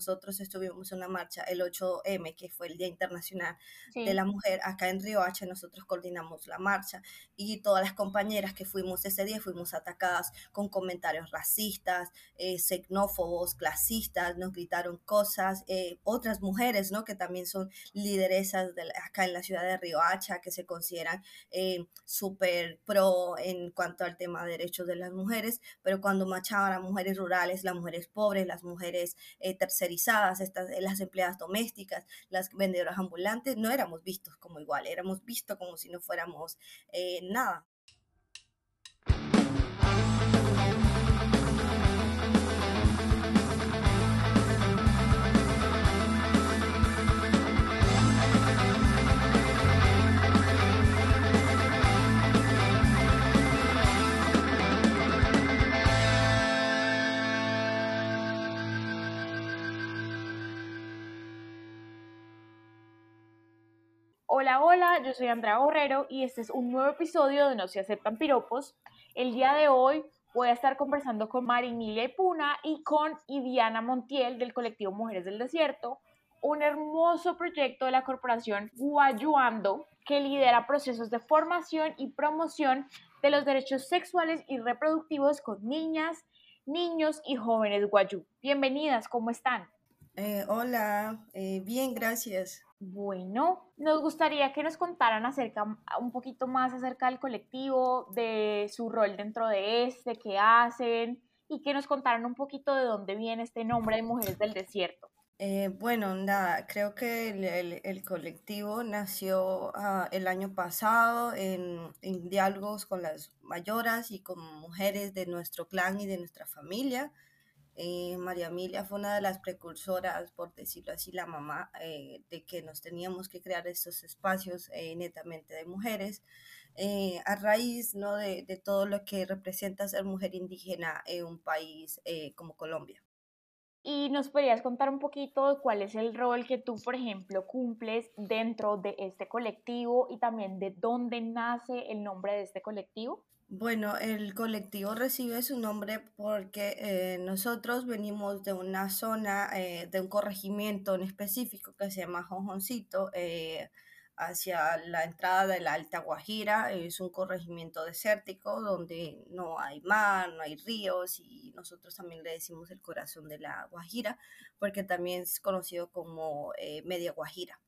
nosotros estuvimos en una marcha, el 8M, que fue el Día Internacional de la Mujer, acá en Riohacha nosotros coordinamos la marcha y todas las compañeras que fuimos ese día fuimos atacadas con comentarios racistas, eh, xenófobos, clasistas, nos gritaron cosas, eh, otras mujeres, ¿no? Que también son lideresas de acá en la ciudad de Riohacha, que se consideran eh, súper pro en cuanto al tema de derechos de las mujeres, pero cuando marchaban a mujeres rurales, las mujeres pobres, las mujeres eh, estas, las empleadas domésticas, las vendedoras ambulantes, no éramos vistos como igual, éramos vistos como si no fuéramos eh, nada. Hola, hola, yo soy Andrea Borrero y este es un nuevo episodio de No se aceptan piropos. El día de hoy voy a estar conversando con Marimilia Ipuna y con Idiana Montiel del colectivo Mujeres del Desierto, un hermoso proyecto de la corporación Guayuando que lidera procesos de formación y promoción de los derechos sexuales y reproductivos con niñas, niños y jóvenes guayú. Bienvenidas, ¿cómo están? Eh, hola, eh, bien, gracias. Bueno, nos gustaría que nos contaran acerca, un poquito más acerca del colectivo, de su rol dentro de este, qué hacen y que nos contaran un poquito de dónde viene este nombre de Mujeres del Desierto. Eh, bueno, nada, creo que el, colectivo nació ah, el año pasado en, en, diálogos con las mayoras y con mujeres de nuestro clan y de nuestra familia. Eh, María Emilia fue una de las precursoras, por decirlo así, la mamá, eh, de que nos teníamos que crear estos espacios eh, netamente de mujeres, a raíz ¿no? de, todo lo que representa ser mujer indígena en un país como Colombia. Y nos podrías contar un poquito cuál es el rol que tú, por ejemplo, cumples dentro de este colectivo y también de dónde nace el nombre de este colectivo. Bueno, el colectivo recibe su nombre porque eh, nosotros venimos de una zona, eh, de un corregimiento en específico que se llama Jojoncito, eh, hacia la entrada de la Alta Guajira. Es un corregimiento desértico donde no hay mar, no hay ríos y nosotros también le decimos el corazón de la Guajira porque también es conocido como Media Guajira.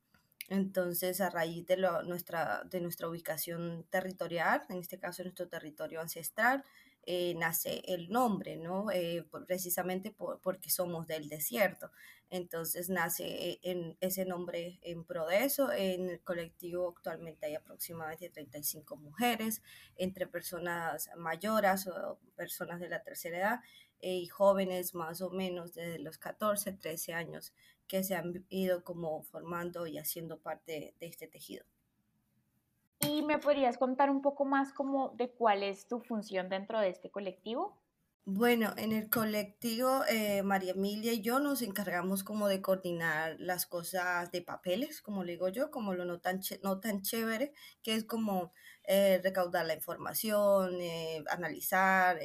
Entonces, a raíz de, nuestra, de nuestra ubicación territorial, en este caso nuestro territorio ancestral, eh, nace el nombre, ¿no? Eh, precisamente porque somos del desierto. Entonces nace eh, en ese nombre en pro de eso. En el colectivo actualmente hay aproximadamente 35 mujeres, entre personas mayores o personas de la tercera edad y jóvenes más o menos desde los 14, 13 años que se han ido como formando y haciendo parte de este tejido. ¿Y me podrías contar un poco más como de cuál es tu función dentro de este colectivo? Bueno, en el colectivo eh, María Emilia y yo nos encargamos como de coordinar las cosas de papeles, como le digo yo, como lo no tan, no tan chévere, que es como eh, recaudar la información, eh, analizar,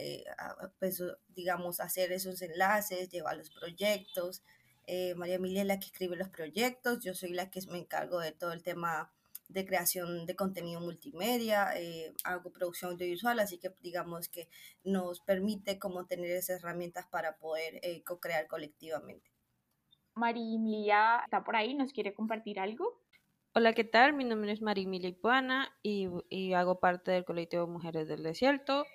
pues, digamos, hacer esos enlaces, llevar los proyectos, eh, María Emilia es la que escribe los proyectos, yo soy la que me encargo de todo el tema de creación de contenido multimedia, eh, hago producción audiovisual, así que digamos que nos permite como tener esas herramientas para poder eh, co-crear colectivamente. María Emilia está por ahí, ¿nos quiere compartir algo? Hola, ¿qué tal? Mi nombre es María Emilia Ipuana y, y, hago parte del colectivo Mujeres del Desierto.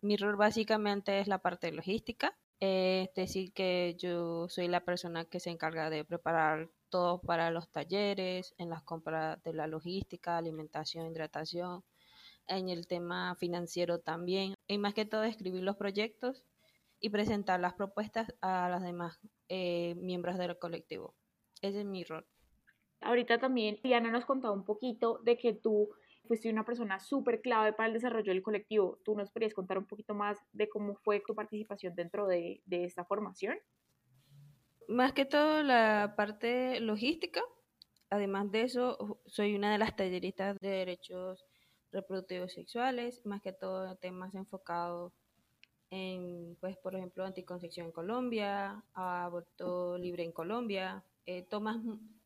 mi rol básicamente es la parte de logística es decir que yo soy la persona que se encarga de preparar todo para los talleres, en las compras de la logística, alimentación, hidratación, en el tema financiero también, y más que todo escribir los proyectos y presentar las propuestas a las demás eh, miembros del colectivo. Ese es mi rol. Ahorita también Diana nos contó un poquito de que tú fuiste una persona súper clave para el desarrollo del colectivo. ¿Tú nos podrías contar un poquito más de cómo fue tu participación dentro de, de esta formación? Más que todo la parte logística. Además de eso, soy una de las talleristas de derechos reproductivos sexuales, más que todo temas enfocados en, pues, por ejemplo, anticoncepción en Colombia, aborto libre en Colombia, eh, tomas,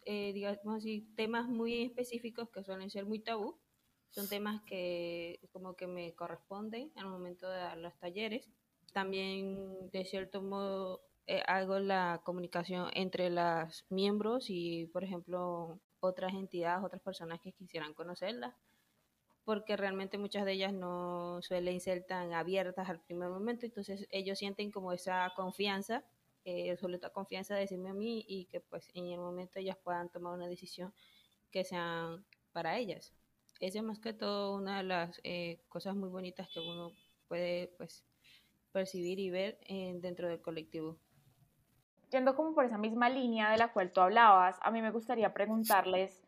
eh, digamos así, temas muy específicos que suelen ser muy tabú. Son temas que como que me corresponden al momento de dar los talleres. También, de cierto modo, eh, hago la comunicación entre los miembros y, por ejemplo, otras entidades, otras personas que quisieran conocerlas porque realmente muchas de ellas no suelen ser tan abiertas al primer momento, entonces ellos sienten como esa confianza, eh, absoluta confianza de decirme a mí y que pues en el momento ellas puedan tomar una decisión que sean para ellas. Esa es más que todo una de las eh, cosas muy bonitas que uno puede pues percibir y ver dentro del colectivo. Yendo como por esa misma línea de la cual tú hablabas, a mí me gustaría preguntarles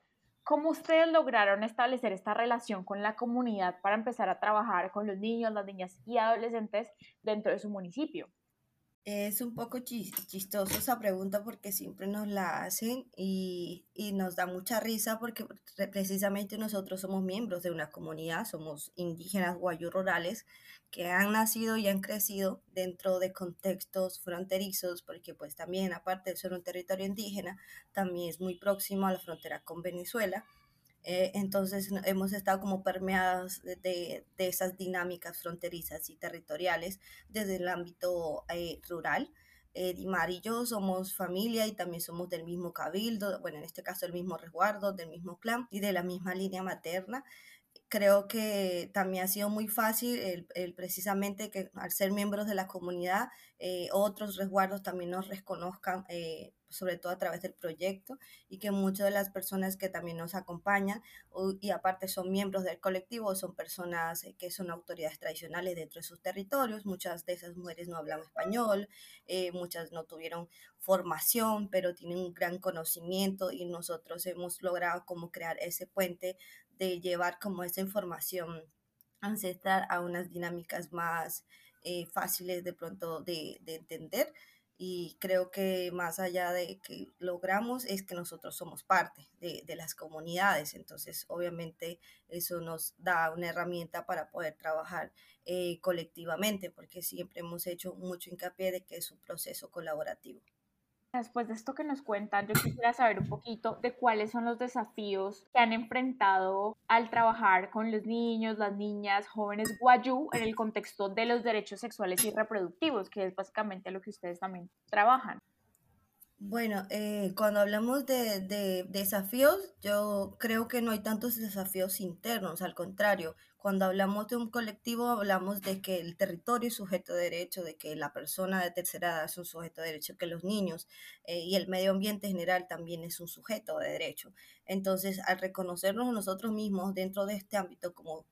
¿Cómo ustedes lograron establecer esta relación con la comunidad para empezar a trabajar con los niños, las niñas y adolescentes dentro de su municipio? Es un poco chistoso esa pregunta porque siempre nos la hacen y, nos da mucha risa porque precisamente nosotros somos miembros de una comunidad, somos indígenas guayú rurales que han nacido y han crecido dentro de contextos fronterizos porque pues también aparte de ser un territorio indígena, también es muy próximo a la frontera con Venezuela eh, entonces hemos estado como permeadas de, esas dinámicas fronterizas y territoriales desde el ámbito eh, rural. Eh, Dimar y yo somos familia y también somos del mismo cabildo, bueno, en este caso el mismo resguardo, del mismo clan y de la misma línea materna. Creo que también ha sido muy fácil el, precisamente que al ser miembros de la comunidad, otros resguardos también nos reconozcan sobre todo a través del proyecto, y que muchas de las personas que también nos acompañan y aparte son miembros del colectivo, son personas eh, que son autoridades tradicionales dentro de sus territorios, muchas de esas mujeres no hablan español, eh, muchas no tuvieron formación, pero tienen un gran conocimiento y nosotros hemos logrado como crear ese puente de llevar como esa información ancestral a unas dinámicas más eh, fáciles de pronto de, de entender y creo que más allá de que logramos es que nosotros somos parte de, de, las comunidades, entonces obviamente eso nos da una herramienta para poder trabajar eh, colectivamente, porque siempre hemos hecho mucho hincapié de que es un proceso colaborativo. Después de esto que nos cuentan, yo quisiera saber un poquito de cuáles son los desafíos que han enfrentado al trabajar con los niños, las niñas, jóvenes guayú en el contexto de los derechos sexuales y reproductivos, que es básicamente lo que ustedes también trabajan. Bueno, eh, cuando hablamos de, de, desafíos, yo creo que no hay tantos desafíos internos, al contrario, cuando hablamos de un colectivo hablamos de que el territorio es sujeto de derecho, de que la persona de tercera edad es un sujeto de derecho, que los niños eh, y el medio ambiente general también es un sujeto de derecho. Entonces, al reconocernos nosotros mismos dentro de este ámbito como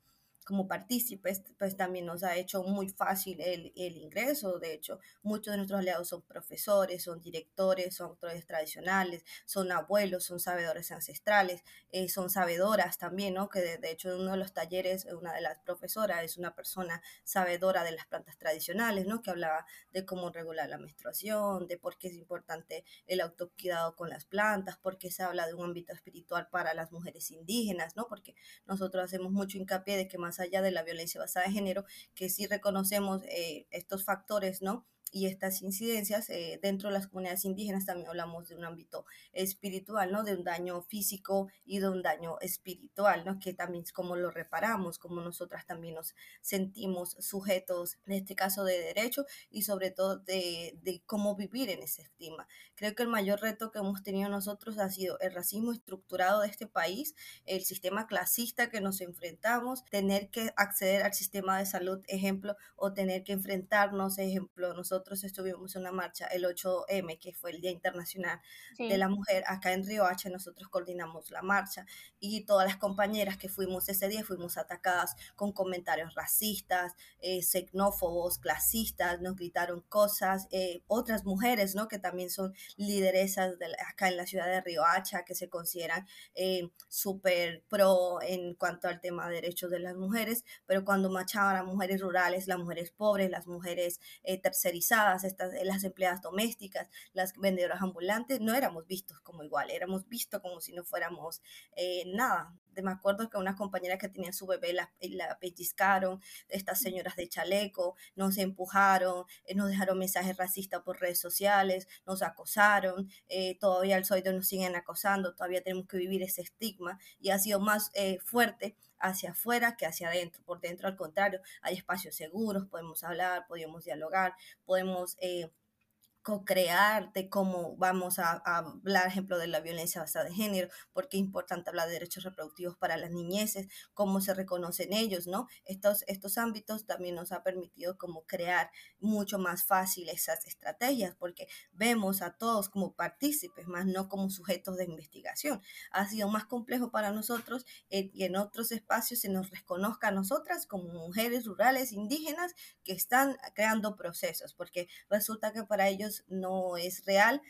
como partícipes, pues también nos ha hecho muy fácil el, el, ingreso. De hecho, muchos de nuestros aliados son profesores, son directores, son autores tradicionales, son abuelos, son sabedores ancestrales, eh, son sabedoras también, ¿no? Que de, hecho en uno de los talleres, una de las profesoras es una persona sabedora de las plantas tradicionales, ¿no? Que hablaba de cómo regular la menstruación, de por qué es importante el autocuidado con las plantas, por qué se habla de un ámbito espiritual para las mujeres indígenas, ¿no? Porque nosotros hacemos mucho hincapié de que más allá de la violencia basada en género, que sí reconocemos eh, estos factores, ¿no? Y estas incidencias eh, dentro de las comunidades indígenas también hablamos de un ámbito espiritual, ¿no? De un daño físico y de un daño espiritual, ¿no? Que también es como lo reparamos, como nosotras también nos sentimos sujetos, en este caso de derecho y sobre todo de, de cómo vivir en ese estigma. Creo que el mayor reto que hemos tenido nosotros ha sido el racismo estructurado de este país, el sistema clasista que nos enfrentamos, tener que acceder al sistema de salud, ejemplo, o tener que enfrentarnos, ejemplo, nosotros nosotros estuvimos en una marcha, el 8M, que fue el Día Internacional de la Mujer, acá en Río H, nosotros coordinamos la marcha y todas las compañeras que fuimos ese día fuimos atacadas con comentarios racistas, eh, xenófobos, clasistas, nos gritaron cosas, eh, otras mujeres, ¿no? Que también son lideresas de acá en la ciudad de Río Hacha, que se consideran eh, súper pro en cuanto al tema de derechos de las mujeres, pero cuando marchaban a mujeres rurales, las mujeres pobres, las mujeres eh, estas, eh, las empleadas domésticas, las vendedoras ambulantes, no éramos vistos como igual, éramos vistos como si no fuéramos eh, nada. Me acuerdo que una compañera que tenía su bebé la, la pellizcaron, estas señoras de chaleco, nos empujaron, eh, nos dejaron mensajes racistas por redes sociales, nos acosaron, eh, todavía el soido nos siguen acosando, todavía tenemos que vivir ese estigma y ha sido más eh, fuerte hacia afuera que hacia adentro. Por dentro, al contrario, hay espacios seguros, podemos hablar, podemos dialogar, podemos co-crear de cómo vamos a, hablar, ejemplo, de la violencia basada en género, porque es importante hablar de derechos reproductivos para las niñeces, cómo se reconocen ellos, ¿no? Estos, estos ámbitos también nos ha permitido como crear mucho más fácil esas estrategias, porque vemos a todos como partícipes, más no como sujetos de investigación. Ha sido más complejo para nosotros eh, y en otros espacios se nos reconozca a nosotras como mujeres rurales indígenas que están creando procesos, porque resulta que para ellos no es real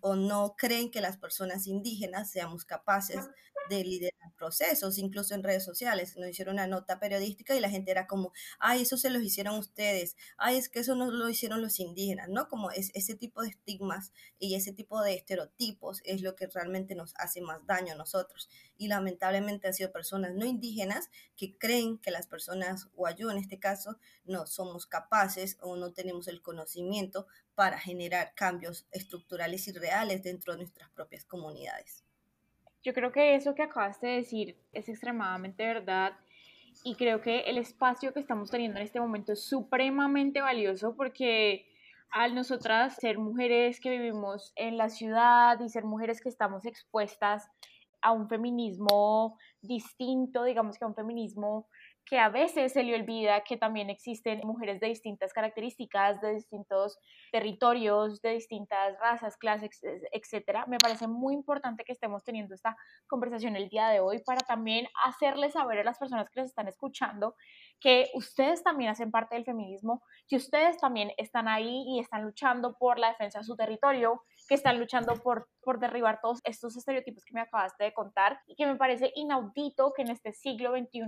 o, no creen que las personas indígenas seamos capaces de liderar procesos, incluso en redes sociales. Nos hicieron una nota periodística y la gente era como, ay, eso se los hicieron ustedes, ay, es que eso no lo hicieron los indígenas, ¿no? Como es, ese tipo de estigmas y ese tipo de estereotipos es lo que realmente nos hace más daño a nosotros. Y lamentablemente han sido personas no indígenas que creen que las personas, o yo en este caso, no somos capaces o no tenemos el conocimiento para generar cambios estructurales y reales dentro de nuestras propias comunidades. Yo creo que eso que acabaste de decir es extremadamente verdad y creo que el espacio que estamos teniendo en este momento es supremamente valioso porque al nosotras ser mujeres que vivimos en la ciudad y ser mujeres que estamos expuestas a un feminismo distinto, digamos que a un feminismo que a veces se le olvida que también existen mujeres de distintas características, de distintos territorios, de distintas razas, clases, etcétera. Me parece muy importante que estemos teniendo esta conversación el día de hoy para también hacerles saber a las personas que les están escuchando que ustedes también hacen parte del feminismo, que ustedes también están ahí y están luchando por la defensa de su territorio, que están luchando por, por derribar todos estos estereotipos que me acabaste de contar y que me parece inaudito que en este siglo XXI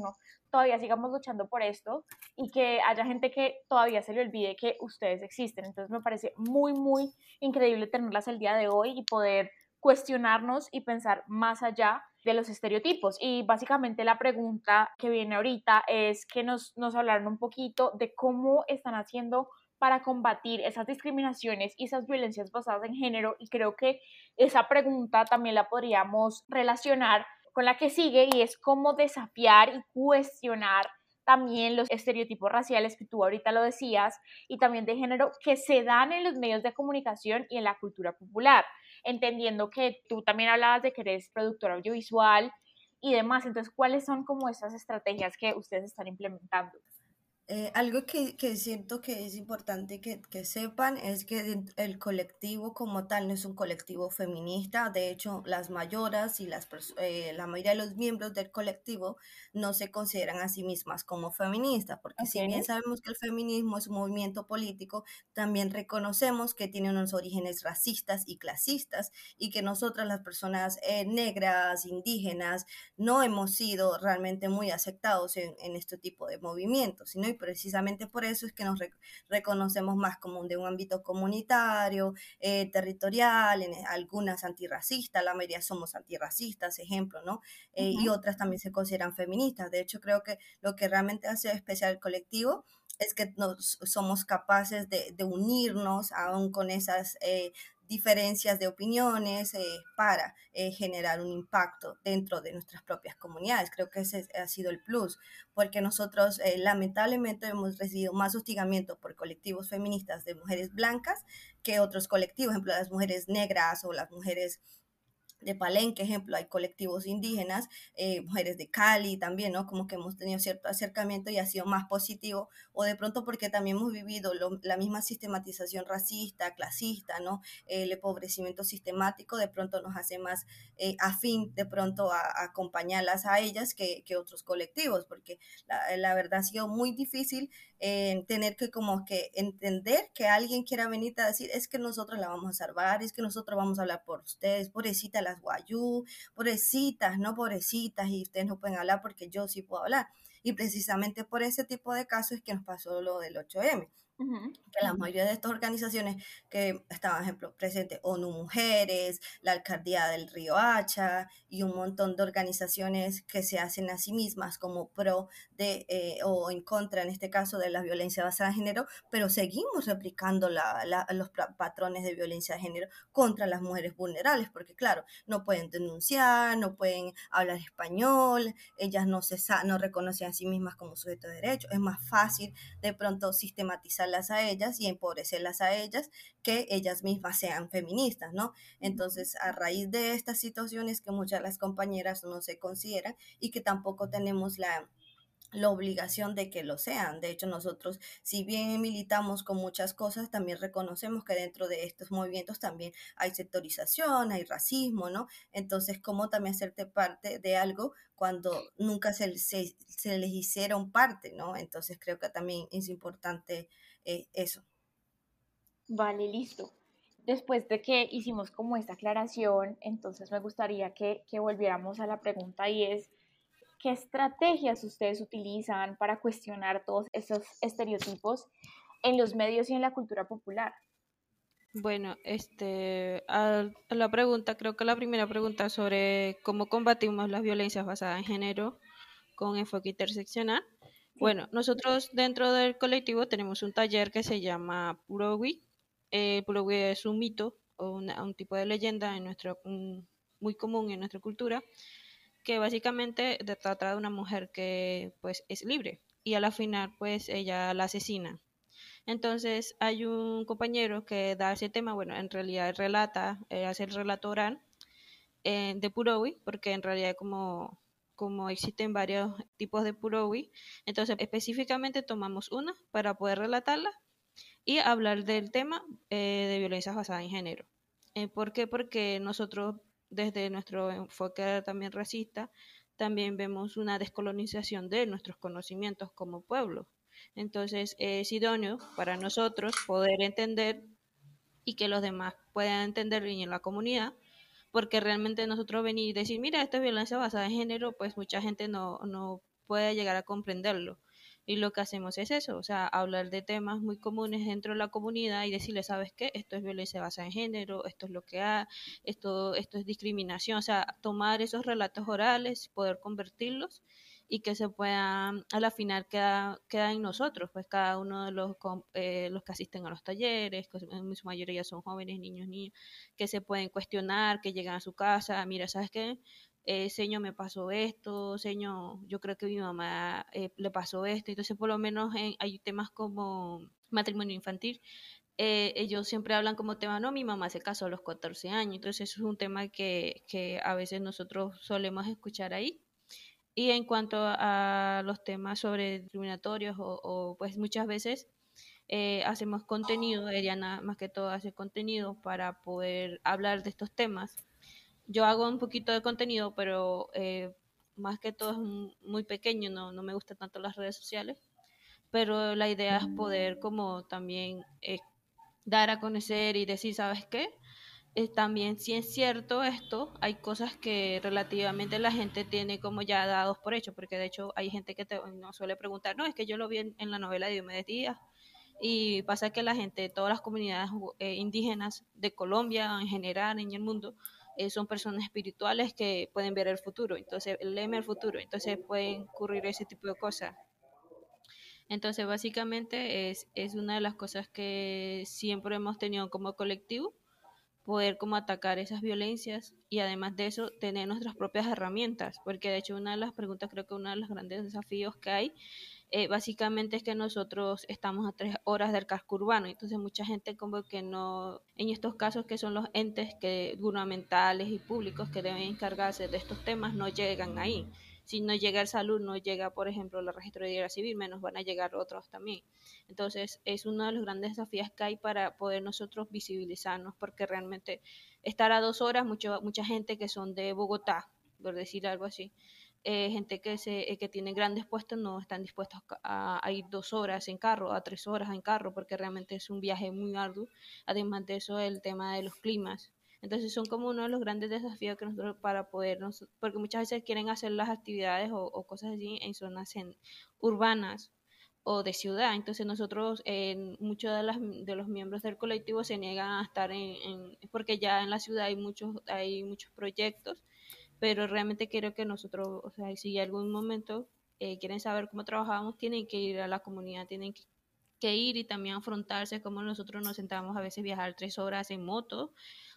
todavía sigamos luchando por esto y que haya gente que todavía se le olvide que ustedes existen. Entonces me parece muy, muy increíble tenerlas el día de hoy y poder cuestionarnos y pensar más allá de los estereotipos. Y básicamente la pregunta que viene ahorita es que nos, nos hablaron un poquito de cómo están haciendo para combatir esas discriminaciones y esas violencias basadas en género y creo que esa pregunta también la podríamos relacionar con la que sigue y es cómo desafiar y cuestionar también los estereotipos raciales que tú ahorita lo decías y también de género que se dan en los medios de comunicación y en la cultura popular, entendiendo que tú también hablabas de que eres productora audiovisual y demás, entonces, ¿cuáles son como esas estrategias que ustedes están implementando? Eh, algo que, que, siento que es importante que, que, sepan es que el colectivo como tal no es un colectivo feminista. De hecho, las mayoras y las, eh, la mayoría de los miembros del colectivo no se consideran a sí mismas como feministas, porque si bien sabemos que el feminismo es un movimiento político, también reconocemos que tiene unos orígenes racistas y clasistas y que nosotras las personas eh, negras, indígenas, no hemos sido realmente muy aceptados en, en este tipo de movimientos, sino precisamente por eso es que nos reconocemos más como de un ámbito comunitario, eh, territorial, en algunas antirracistas, la mayoría somos antirracistas, ejemplo, ¿no? Eh, y otras también se consideran feministas. De hecho, creo que lo que realmente hace especial el colectivo es que nos, somos capaces de, de unirnos aún con esas eh, diferencias de opiniones eh, para eh, generar un impacto dentro de nuestras propias comunidades. Creo que ese ha sido el plus, porque nosotros eh, lamentablemente hemos recibido más hostigamiento por colectivos feministas de mujeres blancas que otros colectivos, ejemplo, las mujeres negras o las mujeres de Palenque, ejemplo, hay colectivos indígenas, eh, mujeres de Cali también, ¿no? Como que hemos tenido cierto acercamiento y ha sido más positivo, o de pronto porque también hemos vivido la misma sistematización racista, clasista, ¿no? El empobrecimiento sistemático de pronto nos hace más eh, afín de pronto a, acompañarlas a ellas que, que otros colectivos, porque la, la, verdad ha sido muy difícil eh, tener que como que entender que alguien quiera venir a decir, es que nosotros la vamos a salvar, es que nosotros vamos a hablar por ustedes, pobrecita las guayú, pobrecitas, no pobrecitas, y ustedes no pueden hablar porque yo sí puedo hablar. Y precisamente por ese tipo de casos es que nos pasó lo del 8M que la mayoría de estas organizaciones que estaban, ejemplo, presentes, ONU Mujeres, la Alcaldía del Río Hacha y un montón de organizaciones que se hacen a sí mismas como pro de eh, o en contra, en este caso, de la violencia basada en género, pero seguimos replicando la, los patrones de violencia de género contra las mujeres vulnerables, porque claro, no pueden denunciar, no pueden hablar español, ellas no, se, no reconocen a sí mismas como sujetos de derecho, es más fácil de pronto sistematizar a ellas y empobrecerlas a ellas que ellas mismas sean feministas, ¿no? Entonces, a raíz de estas situaciones que muchas de las compañeras no se consideran y que tampoco tenemos la la obligación de que lo sean. De hecho, nosotros, si bien militamos con muchas cosas, también reconocemos que dentro de estos movimientos también hay sectorización, hay racismo, ¿no? Entonces, ¿cómo también hacerte parte de algo cuando nunca se, se, se les hicieron parte, ¿no? Entonces, creo que también es importante eh, eso. Vale, listo. Después de que hicimos como esta aclaración, entonces me gustaría que, que volviéramos a la pregunta y es, ¿Qué estrategias ustedes utilizan para cuestionar todos esos estereotipos en los medios y en la cultura popular? Bueno, este, a, la pregunta, creo que la primera pregunta sobre cómo combatimos las violencias basadas en género con enfoque interseccional. Bueno, nosotros dentro del colectivo tenemos un taller que se llama Purowi. Eh, Purowi es un mito o un tipo de leyenda en nuestro, muy común en nuestra cultura que básicamente trata de una mujer que pues es libre y a la final pues ella la asesina. Entonces hay un compañero que da ese tema, bueno, en realidad relata, eh, hace el relato oral eh, de Purowi, porque en realidad como, como existen varios tipos de Purowi, entonces específicamente tomamos una para poder relatarla y hablar del tema eh, de violencia basada en género. ¿Por qué? Porque nosotros desde nuestro enfoque también racista, también vemos una descolonización de nuestros conocimientos como pueblo. Entonces es idóneo para nosotros poder entender y que los demás puedan entender y en la comunidad, porque realmente nosotros venir y decir, mira, esta es violencia basada en género, pues mucha gente no, no puede llegar a comprenderlo. Y lo que hacemos es eso, o sea, hablar de temas muy comunes dentro de la comunidad y decirle, ¿sabes qué? Esto es violencia basada en género, esto es lo que hay, esto, esto es discriminación, o sea, tomar esos relatos orales, poder convertirlos y que se puedan, a la final queda, queda en nosotros, pues cada uno de los, eh, los que asisten a los talleres, que en su mayoría son jóvenes, niños, niños, que se pueden cuestionar, que llegan a su casa, mira, ¿sabes qué? eh, señor, me pasó esto, señor, yo creo que mi mamá eh, le pasó esto. Entonces, por lo menos hay temas como matrimonio infantil. Eh, ellos siempre hablan como tema, no, mi mamá se casó a los 14 años, entonces eso es un tema que, que a veces nosotros solemos escuchar ahí. Y en cuanto a los temas sobre discriminatorios o, o pues muchas veces eh, hacemos contenido, Eriana más que todo hace contenido para poder hablar de estos temas. Yo hago un poquito de contenido, pero eh, más que todo es muy pequeño, no, no me gustan tanto las redes sociales, pero la idea es poder como también eh, dar a conocer y decir, ¿sabes qué? Eh, también si es cierto esto, hay cosas que relativamente la gente tiene como ya dados por hecho, porque de hecho hay gente que te, no suele preguntar, no, es que yo lo vi en, la novela de Diomedes Díaz, y pasa que la gente, todas las comunidades indígenas de Colombia en general, en el mundo, eh, son personas espirituales que pueden ver el futuro, entonces leen el futuro, entonces pueden ocurrir ese tipo de cosas. Entonces básicamente es, es una de las cosas que siempre hemos tenido como colectivo, poder como atacar esas violencias y además de eso tener nuestras propias herramientas, porque de hecho una de las preguntas, creo que uno de los grandes desafíos que hay eh, básicamente es que nosotros estamos a tres horas del casco urbano, entonces mucha gente como que no, en estos casos que son los entes que, gubernamentales y públicos que deben encargarse de estos temas, no llegan ahí. Si no llega el salud, no llega, por ejemplo, de guerra civil, menos van a llegar otros también. Entonces, es uno de los grandes desafíos que hay para poder nosotros visibilizarnos, porque realmente estar a dos horas, mucho, mucha gente que son de Bogotá, por decir algo así, eh, gente que, se, eh, que tiene grandes puestos no están dispuestos a, ir dos horas en carro, a tres horas en carro, porque realmente es un viaje muy arduo. Además de eso, el tema de los climas. Entonces son como uno de los grandes desafíos que nosotros para podernos, porque muchas veces quieren hacer las actividades o, cosas así en zonas urbanas, o de ciudad. Entonces nosotros, eh, muchos de, las, de los miembros del colectivo se niegan a estar en, porque ya en la ciudad hay muchos, hay muchos proyectos, pero realmente quiero que nosotros, o sea, si en algún momento eh, quieren saber cómo trabajamos, tienen que ir a la comunidad, tienen que, ir y también afrontarse como nosotros nos sentamos a veces viajar tres horas en moto,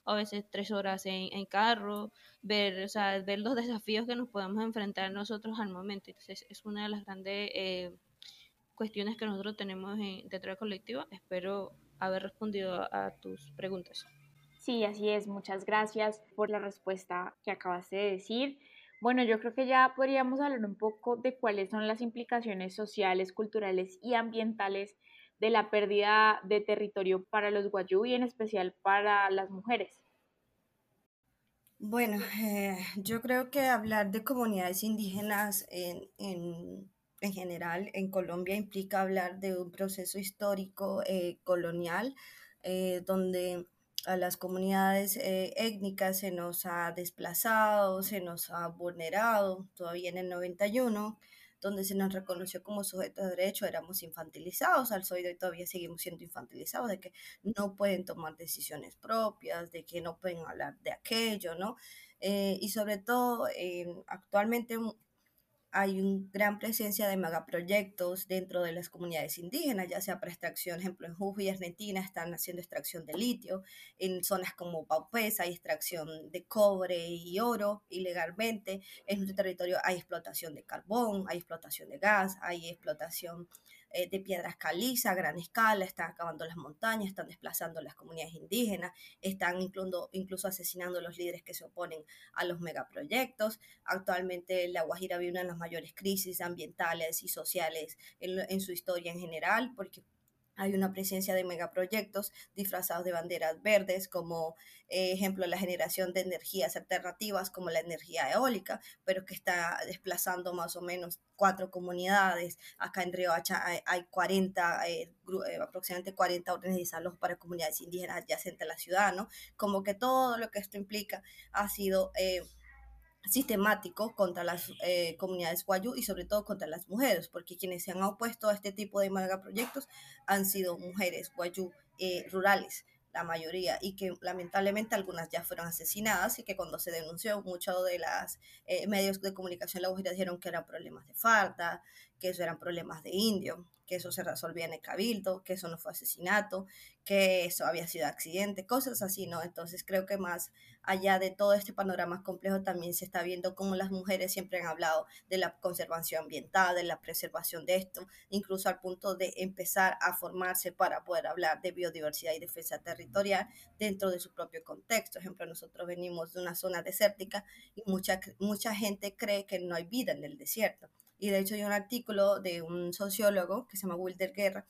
a veces tres horas en, en carro, ver, o sea, ver los desafíos que nos podemos enfrentar nosotros al momento. Entonces es una de las grandes... Eh, cuestiones que nosotros tenemos dentro del colectivo. Espero haber respondido a tus preguntas. Sí, así es. Muchas gracias por la respuesta que acabaste de decir. Bueno, yo creo que ya podríamos hablar un poco de cuáles son las implicaciones sociales, culturales y ambientales de la pérdida de territorio para los guayú y en especial para las mujeres. Bueno, eh, yo creo que hablar de comunidades indígenas en, en en general en Colombia implica hablar de un proceso histórico eh, colonial eh, donde a las comunidades étnicas se nos ha desplazado, se nos ha vulnerado, todavía en el 91, donde se nos reconoció como sujetos de derecho, éramos infantilizados, al hoy de hoy todavía seguimos siendo infantilizados, de que no pueden tomar decisiones propias, de que no pueden hablar de aquello, ¿no? y sobre todo, actualmente hay una gran presencia de megaproyectos dentro de las comunidades indígenas, ya sea para extracción, ejemplo, en Jujuy y Argentina están haciendo extracción de litio, en zonas como Paupés hay extracción de cobre y oro ilegalmente, en nuestro territorio hay explotación de carbón, hay explotación de gas, hay explotación eh, de piedras caliza a gran escala, están acabando las montañas, están desplazando las comunidades indígenas, están incluso, incluso asesinando a los líderes que se oponen a los megaproyectos. Actualmente La Guajira vive una de las mayores crisis ambientales y sociales en su historia en general, porque hay una presencia de megaproyectos disfrazados de banderas verdes, como eh, ejemplo la generación de energías alternativas como la energía eólica, pero que está desplazando más o menos cuatro comunidades. Acá en Río Hacha hay, 40, eh, eh, aproximadamente 40 órdenes de salud para comunidades indígenas adyacentes a la ciudad, ¿no? Como que todo lo que esto implica ha sido sistemático contra las eh, comunidades guayú y sobre todo contra las mujeres, porque quienes se han opuesto a este tipo de megaproyectos han sido mujeres guayú eh, rurales, la mayoría, y que lamentablemente algunas ya fueron asesinadas y que cuando se denunció muchos de los eh, medios de comunicación la dijeron que eran problemas de falta, que eso eran problemas de indio, que eso se resolvía en el cabildo, que eso no fue asesinato, que eso había sido accidente, cosas así, ¿no? Entonces creo que más allá de todo este panorama complejo también se está viendo cómo las mujeres siempre han hablado de la conservación ambiental, de la preservación de esto, incluso al punto de empezar a formarse para poder hablar de biodiversidad y defensa territorial dentro de su propio contexto. Por ejemplo, nosotros venimos de una zona desértica y mucha, mucha gente cree que no hay vida en el desierto y de hecho hay un artículo de un sociólogo que se llama Wilder Guerra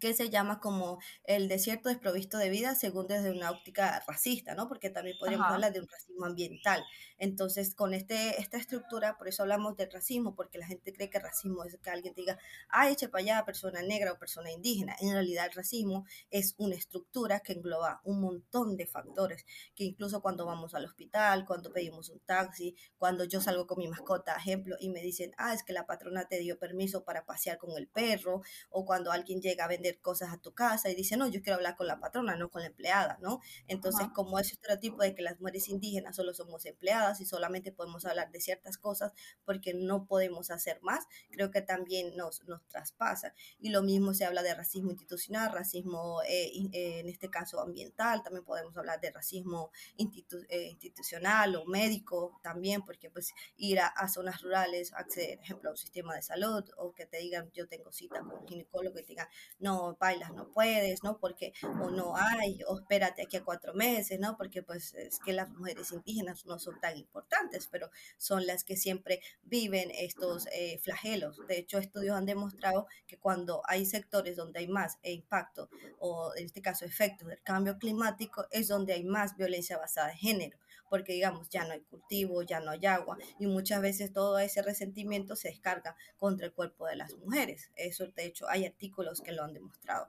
que se llama como el desierto desprovisto de vida según desde una óptica racista, ¿no? Porque también podríamos hablar de un racismo ambiental. Entonces, con este, esta estructura, por eso hablamos del racismo, porque la gente cree que racismo es que alguien diga, ah, eche para allá persona negra o persona indígena. En realidad, el racismo es una estructura que engloba un montón de factores, que incluso cuando vamos al hospital, cuando pedimos un taxi, cuando yo salgo con mi mascota, ejemplo, y me dicen, ah, es que la patrona te dio permiso para pasear con el perro, o cuando alguien llega a vender cosas a tu casa y dice, no, yo quiero hablar con la patrona, no con la empleada, ¿no? Entonces, como ese estereotipo de que las mujeres indígenas solo somos empleadas y solamente podemos hablar de ciertas cosas porque no podemos hacer más, creo que también nos, nos traspasa. Y lo mismo se habla de racismo institucional, racismo, eh, eh, en este caso ambiental, también podemos hablar de racismo eh, institucional o médico también, porque pues ir a, zonas rurales, acceder, por ejemplo, a un sistema de salud o que te digan, yo tengo cita con un ginecólogo y te digan, no, bailas, no puedes, ¿no? Porque o no hay, o espérate aquí a cuatro meses, ¿no? Porque pues es que las mujeres indígenas no son tan importantes, pero son las que siempre viven estos eh, flagelos. De hecho, estudios han demostrado que cuando hay sectores donde hay más impacto, o en este caso efectos del cambio climático, es donde hay más violencia basada en género porque digamos, ya no hay cultivo, ya no hay agua y muchas veces todo ese resentimiento se descarga contra el cuerpo de las mujeres. Eso, de hecho, hay artículos que lo han demostrado.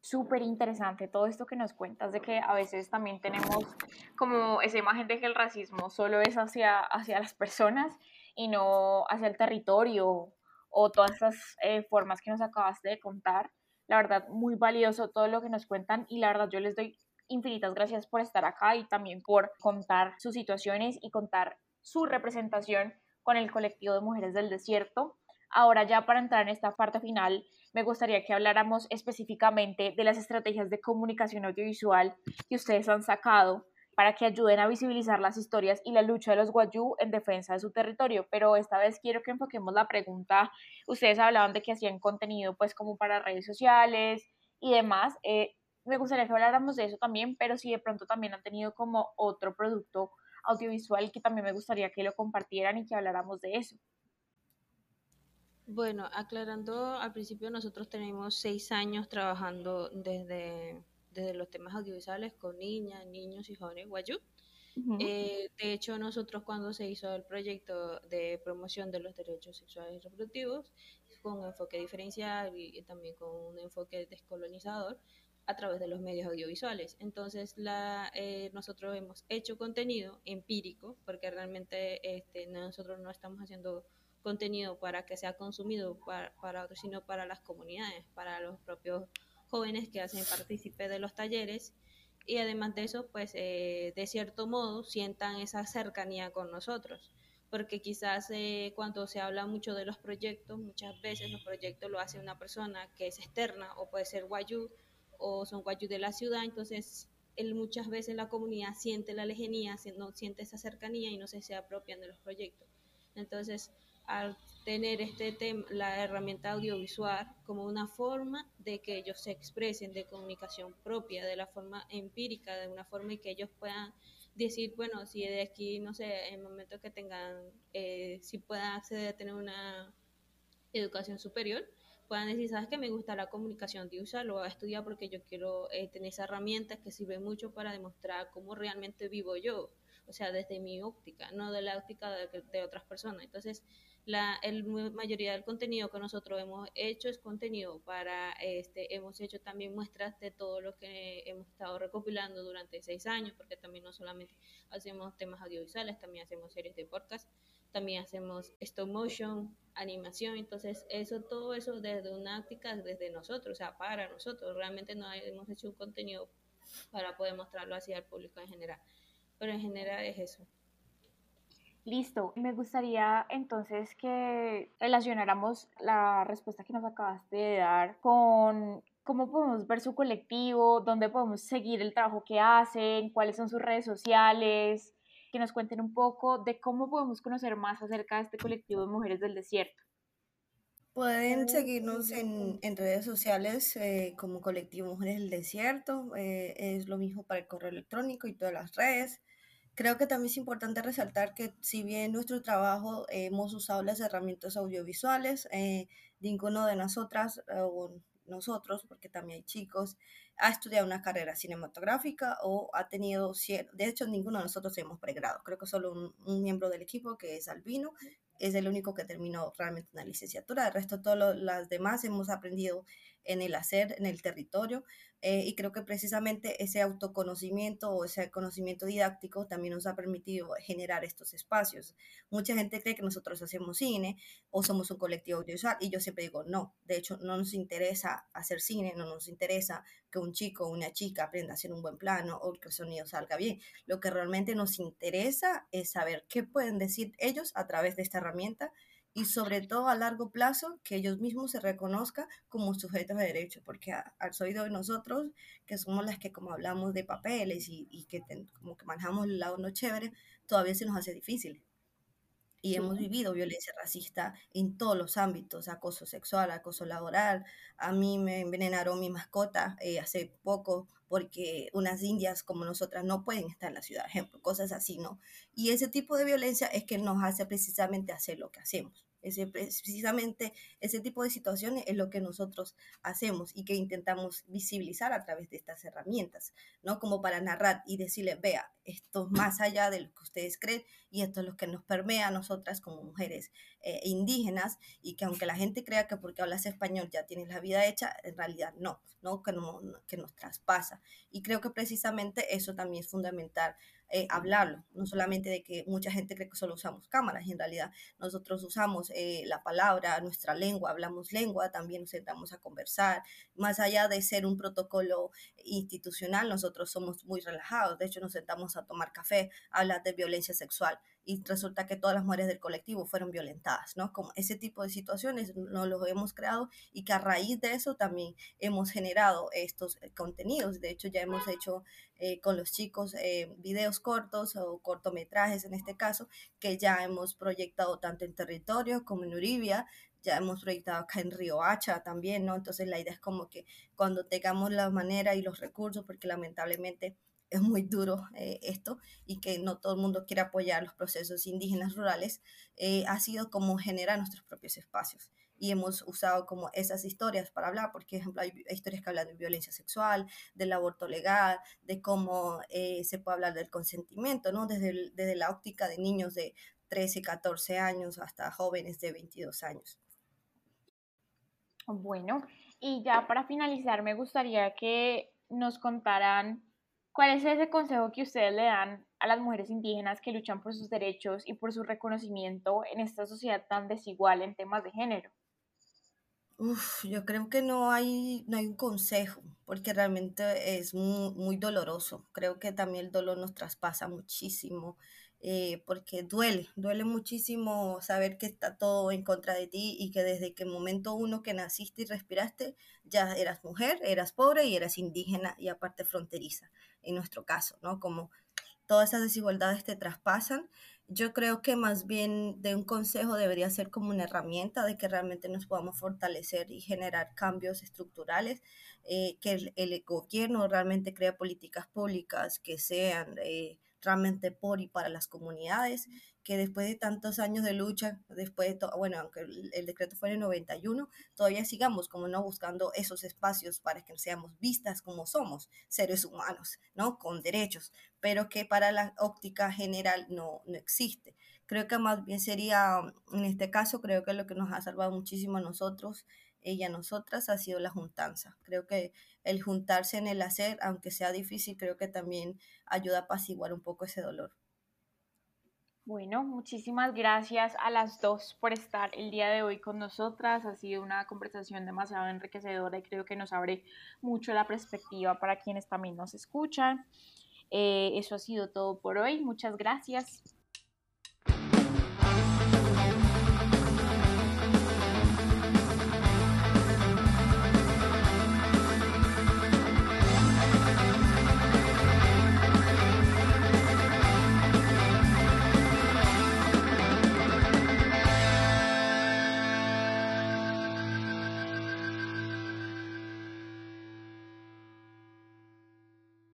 Súper interesante todo esto que nos cuentas de que a veces también tenemos como esa imagen de que el racismo solo es hacia, hacia las personas y no hacia el territorio o todas estas eh, formas que nos acabaste de contar. La verdad, muy valioso todo lo que nos cuentan y la verdad yo les doy infinitas gracias por estar acá y también por contar sus situaciones y contar su representación con el colectivo de mujeres del desierto. Ahora ya para entrar en esta parte final, me gustaría que habláramos específicamente de las estrategias de comunicación audiovisual que ustedes han sacado para que ayuden a visibilizar las historias y la lucha de los guayú en defensa de su territorio. Pero esta vez quiero que enfoquemos la pregunta. Ustedes hablaban de que hacían contenido pues como para redes sociales y demás. Eh, me gustaría que habláramos de eso también, pero si de pronto también han tenido como otro producto audiovisual que también me gustaría que lo compartieran y que habláramos de eso. Bueno, aclarando, al principio nosotros tenemos seis años trabajando desde, desde los temas audiovisuales con niñas, niños y jóvenes guayú. Eh, de hecho, nosotros cuando se hizo el proyecto de promoción de los derechos sexuales y reproductivos, con un enfoque diferencial y, también con un enfoque descolonizador, a través de los medios audiovisuales. Entonces, la, eh, nosotros hemos hecho contenido empírico, porque realmente este, nosotros no estamos haciendo contenido para que sea consumido para, para otros, sino para las comunidades, para los propios jóvenes que hacen partícipe de los talleres y además de eso, pues eh, de cierto modo sientan esa cercanía con nosotros, porque quizás eh, cuando se habla mucho de los proyectos, muchas veces los proyectos lo hace una persona que es externa o puede ser guayú o son guayú de la ciudad, entonces él, muchas veces la comunidad siente la lejanía, siente esa cercanía y no se, se apropian de los proyectos. Entonces, al tener este tema, la herramienta audiovisual como una forma de que ellos se expresen de comunicación propia, de la forma empírica, de una forma y que ellos puedan decir, bueno, si de aquí, no sé, en el momento que tengan, eh, si puedan acceder a tener una educación superior, puedan decir, sabes que me gusta la comunicación audiovisual, lo voy a estudiar porque yo quiero eh, tener esa herramienta que sirve mucho para demostrar cómo realmente vivo yo, o sea, desde mi óptica, no de la óptica de, de otras personas. Entonces, la el, mayoría del contenido que nosotros hemos hecho es contenido para, este, hemos hecho también muestras de todo lo que hemos estado recopilando durante seis años, porque también no solamente hacemos temas audiovisuales, también hacemos series de podcast, también hacemos stop motion, animación, entonces eso, todo eso desde una óptica, desde nosotros, o sea, para nosotros, realmente no hemos hecho un contenido para poder mostrarlo así al público en general, pero en general es eso. Listo, me gustaría entonces que relacionáramos la respuesta que nos acabaste de dar con cómo podemos ver su colectivo, dónde podemos seguir el trabajo que hacen, cuáles son sus redes sociales, que nos cuenten un poco de cómo podemos conocer más acerca de este colectivo de mujeres del desierto. Pueden seguirnos en, redes sociales eh, como colectivo Mujeres del Desierto, eh, es lo mismo para el correo electrónico y todas las redes. Creo que también es importante resaltar que si bien nuestro trabajo hemos usado las herramientas audiovisuales, eh, ninguno de nosotras eh, o nosotros, porque también hay chicos, ha estudiado una carrera cinematográfica o ha tenido, de hecho ninguno de nosotros hemos pregrado, creo que solo un, un miembro del equipo que es Albino es el único que terminó realmente una licenciatura, el resto todas las demás hemos aprendido en el hacer, en el territorio, eh, y creo que precisamente ese autoconocimiento o ese conocimiento didáctico también nos ha permitido generar estos espacios. Mucha gente cree que nosotros hacemos cine o somos un colectivo audiovisual y yo siempre digo, no, de hecho no nos interesa hacer cine, no nos interesa que un chico o una chica aprenda a hacer un buen plano o que el sonido salga bien. Lo que realmente nos interesa es saber qué pueden decir ellos a través de esta herramienta y sobre todo a largo plazo que ellos mismos se reconozcan como sujetos de derecho, porque al oído de nosotros, que somos las que como hablamos de papeles y, y que como que manejamos el lado no chévere, todavía se nos hace difícil. Y hemos vivido violencia racista en todos los ámbitos, acoso sexual, acoso laboral. A mí me envenenaron mi mascota eh, hace poco porque unas indias como nosotras no pueden estar en la ciudad, ejemplo, cosas así, ¿no? Y ese tipo de violencia es que nos hace precisamente hacer lo que hacemos. Ese, precisamente ese tipo de situaciones es lo que nosotros hacemos y que intentamos visibilizar a través de estas herramientas, ¿no? Como para narrar y decirles, vea, esto es más allá de lo que ustedes creen y esto es lo que nos permea a nosotras como mujeres eh, indígenas y que aunque la gente crea que porque hablas español ya tienes la vida hecha, en realidad no, ¿no? Que, no, que nos traspasa. Y creo que precisamente eso también es fundamental eh, hablarlo, no solamente de que mucha gente cree que solo usamos cámaras, en realidad nosotros usamos eh, la palabra, nuestra lengua, hablamos lengua, también nos sentamos a conversar, más allá de ser un protocolo institucional, nosotros somos muy relajados, de hecho nos sentamos a tomar café, hablar de violencia sexual y resulta que todas las mujeres del colectivo fueron violentadas, ¿no? Como ese tipo de situaciones no los hemos creado y que a raíz de eso también hemos generado estos eh, contenidos. De hecho, ya hemos hecho eh, con los chicos eh, videos cortos o cortometrajes en este caso, que ya hemos proyectado tanto en territorio como en Uribia, ya hemos proyectado acá en Río Hacha también, ¿no? Entonces la idea es como que cuando tengamos la manera y los recursos, porque lamentablemente es muy duro eh, esto y que no todo el mundo quiere apoyar los procesos indígenas rurales, eh, ha sido como generar nuestros propios espacios. Y hemos usado como esas historias para hablar, porque, por ejemplo, hay historias que hablan de violencia sexual, del aborto legal, de cómo eh, se puede hablar del consentimiento, ¿no? Desde, desde la óptica de niños de 13, 14 años hasta jóvenes de 22 años. Bueno, y ya para finalizar, me gustaría que nos contaran cuál es ese consejo que ustedes le dan a las mujeres indígenas que luchan por sus derechos y por su reconocimiento en esta sociedad tan desigual en temas de género. Uf, yo creo que no hay, no hay un consejo, porque realmente es muy, muy doloroso. Creo que también el dolor nos traspasa muchísimo eh, porque duele, duele muchísimo saber que está todo en contra de ti y que desde que momento uno que naciste y respiraste, ya eras mujer, eras pobre y eras indígena y aparte fronteriza, en nuestro caso, ¿no? Como todas esas desigualdades te traspasan. Yo creo que más bien de un consejo debería ser como una herramienta de que realmente nos podamos fortalecer y generar cambios estructurales, eh, que el, gobierno realmente crea políticas públicas que sean... Eh, realmente por y para las comunidades, que después de tantos años de lucha, después de todo, bueno, aunque el, decreto fue en el 91, todavía sigamos como no buscando esos espacios para que seamos vistas como somos, seres humanos, ¿no? Con derechos, pero que para la óptica general no, no existe. Creo que más bien sería, en este caso, creo que lo que nos ha salvado muchísimo a nosotros ella, nosotras, ha sido la juntanza. Creo que el juntarse en el hacer, aunque sea difícil, creo que también ayuda a apaciguar un poco ese dolor. Bueno, muchísimas gracias a las dos por estar el día de hoy con nosotras. Ha sido una conversación demasiado enriquecedora y creo que nos abre mucho la perspectiva para quienes también nos escuchan. Eh, eso ha sido todo por hoy. Muchas gracias.